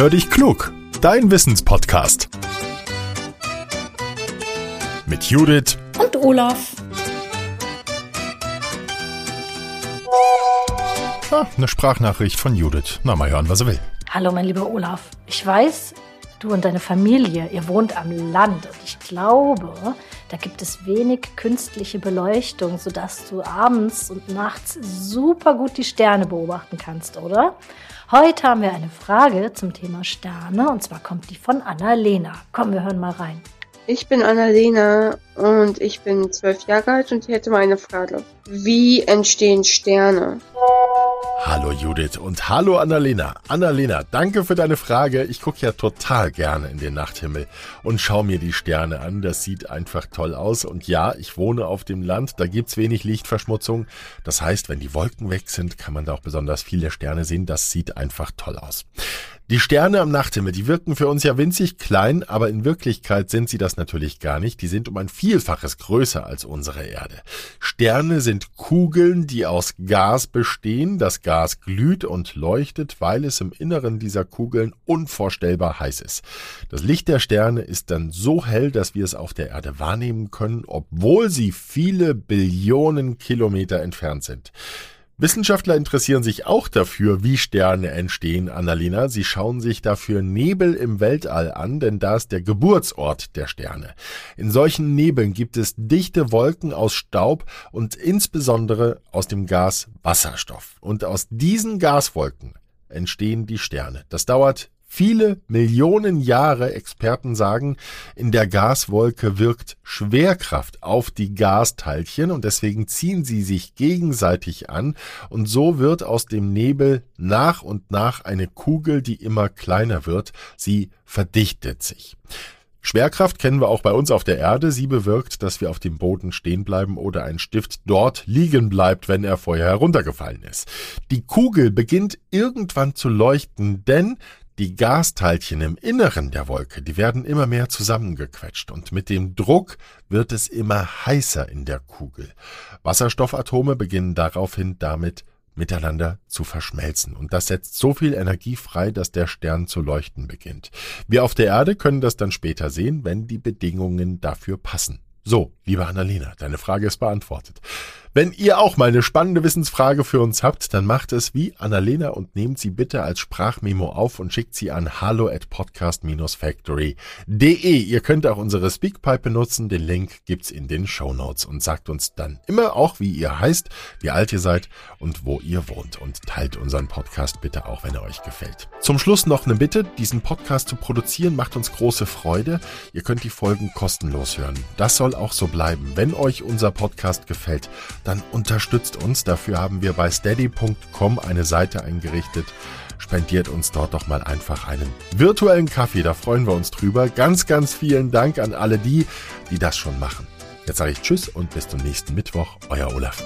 Hör dich klug, dein Wissenspodcast. Mit Judith und Olaf. Ah, eine Sprachnachricht von Judith. Na, mal hören, was er will. Hallo, mein lieber Olaf. Ich weiß, du und deine Familie, ihr wohnt am Land und ich glaube, da gibt es wenig künstliche Beleuchtung, sodass du abends und nachts super gut die Sterne beobachten kannst, oder? Heute haben wir eine Frage zum Thema Sterne und zwar kommt die von Annalena. Komm, wir hören mal rein. Ich bin Annalena und ich bin zwölf Jahre alt und ich hätte mal eine Frage. Wie entstehen Sterne? Hallo Judith und hallo Annalena. Annalena, danke für deine Frage. Ich gucke ja total gerne in den Nachthimmel und schaue mir die Sterne an. Das sieht einfach toll aus. Und ja, ich wohne auf dem Land, da gibt's wenig Lichtverschmutzung. Das heißt, wenn die Wolken weg sind, kann man da auch besonders viele Sterne sehen. Das sieht einfach toll aus. Die Sterne am Nachthimmel, die wirken für uns ja winzig klein, aber in Wirklichkeit sind sie das natürlich gar nicht. Die sind um ein Vielfaches größer als unsere Erde. Sterne sind Kugeln, die aus Gas bestehen. Das Gas glüht und leuchtet, weil es im Inneren dieser Kugeln unvorstellbar heiß ist. Das Licht der Sterne ist dann so hell, dass wir es auf der Erde wahrnehmen können, obwohl sie viele Billionen Kilometer entfernt sind. Wissenschaftler interessieren sich auch dafür, wie Sterne entstehen, Annalena. Sie schauen sich dafür Nebel im Weltall an, denn da ist der Geburtsort der Sterne. In solchen Nebeln gibt es dichte Wolken aus Staub und insbesondere aus dem Gas Wasserstoff. Und aus diesen Gaswolken entstehen die Sterne. Das dauert Viele Millionen Jahre, Experten sagen, in der Gaswolke wirkt Schwerkraft auf die Gasteilchen und deswegen ziehen sie sich gegenseitig an und so wird aus dem Nebel nach und nach eine Kugel, die immer kleiner wird. Sie verdichtet sich. Schwerkraft kennen wir auch bei uns auf der Erde. Sie bewirkt, dass wir auf dem Boden stehen bleiben oder ein Stift dort liegen bleibt, wenn er vorher heruntergefallen ist. Die Kugel beginnt irgendwann zu leuchten, denn die Gasteilchen im Inneren der Wolke, die werden immer mehr zusammengequetscht und mit dem Druck wird es immer heißer in der Kugel. Wasserstoffatome beginnen daraufhin damit miteinander zu verschmelzen. Und das setzt so viel Energie frei, dass der Stern zu leuchten beginnt. Wir auf der Erde können das dann später sehen, wenn die Bedingungen dafür passen. So, liebe Annalena, deine Frage ist beantwortet. Wenn ihr auch mal eine spannende Wissensfrage für uns habt, dann macht es wie Annalena und nehmt sie bitte als Sprachmemo auf und schickt sie an hallo at podcast-factory.de. Ihr könnt auch unsere Speakpipe benutzen, den Link gibt's in den Show Notes und sagt uns dann immer auch, wie ihr heißt, wie alt ihr seid und wo ihr wohnt und teilt unseren Podcast bitte auch, wenn er euch gefällt. Zum Schluss noch eine Bitte, diesen Podcast zu produzieren macht uns große Freude. Ihr könnt die Folgen kostenlos hören. Das soll auch so bleiben. Wenn euch unser Podcast gefällt, dann unterstützt uns. Dafür haben wir bei steady.com eine Seite eingerichtet. Spendiert uns dort doch mal einfach einen virtuellen Kaffee, da freuen wir uns drüber. Ganz, ganz vielen Dank an alle die, die das schon machen. Jetzt sage ich Tschüss und bis zum nächsten Mittwoch, euer Olaf.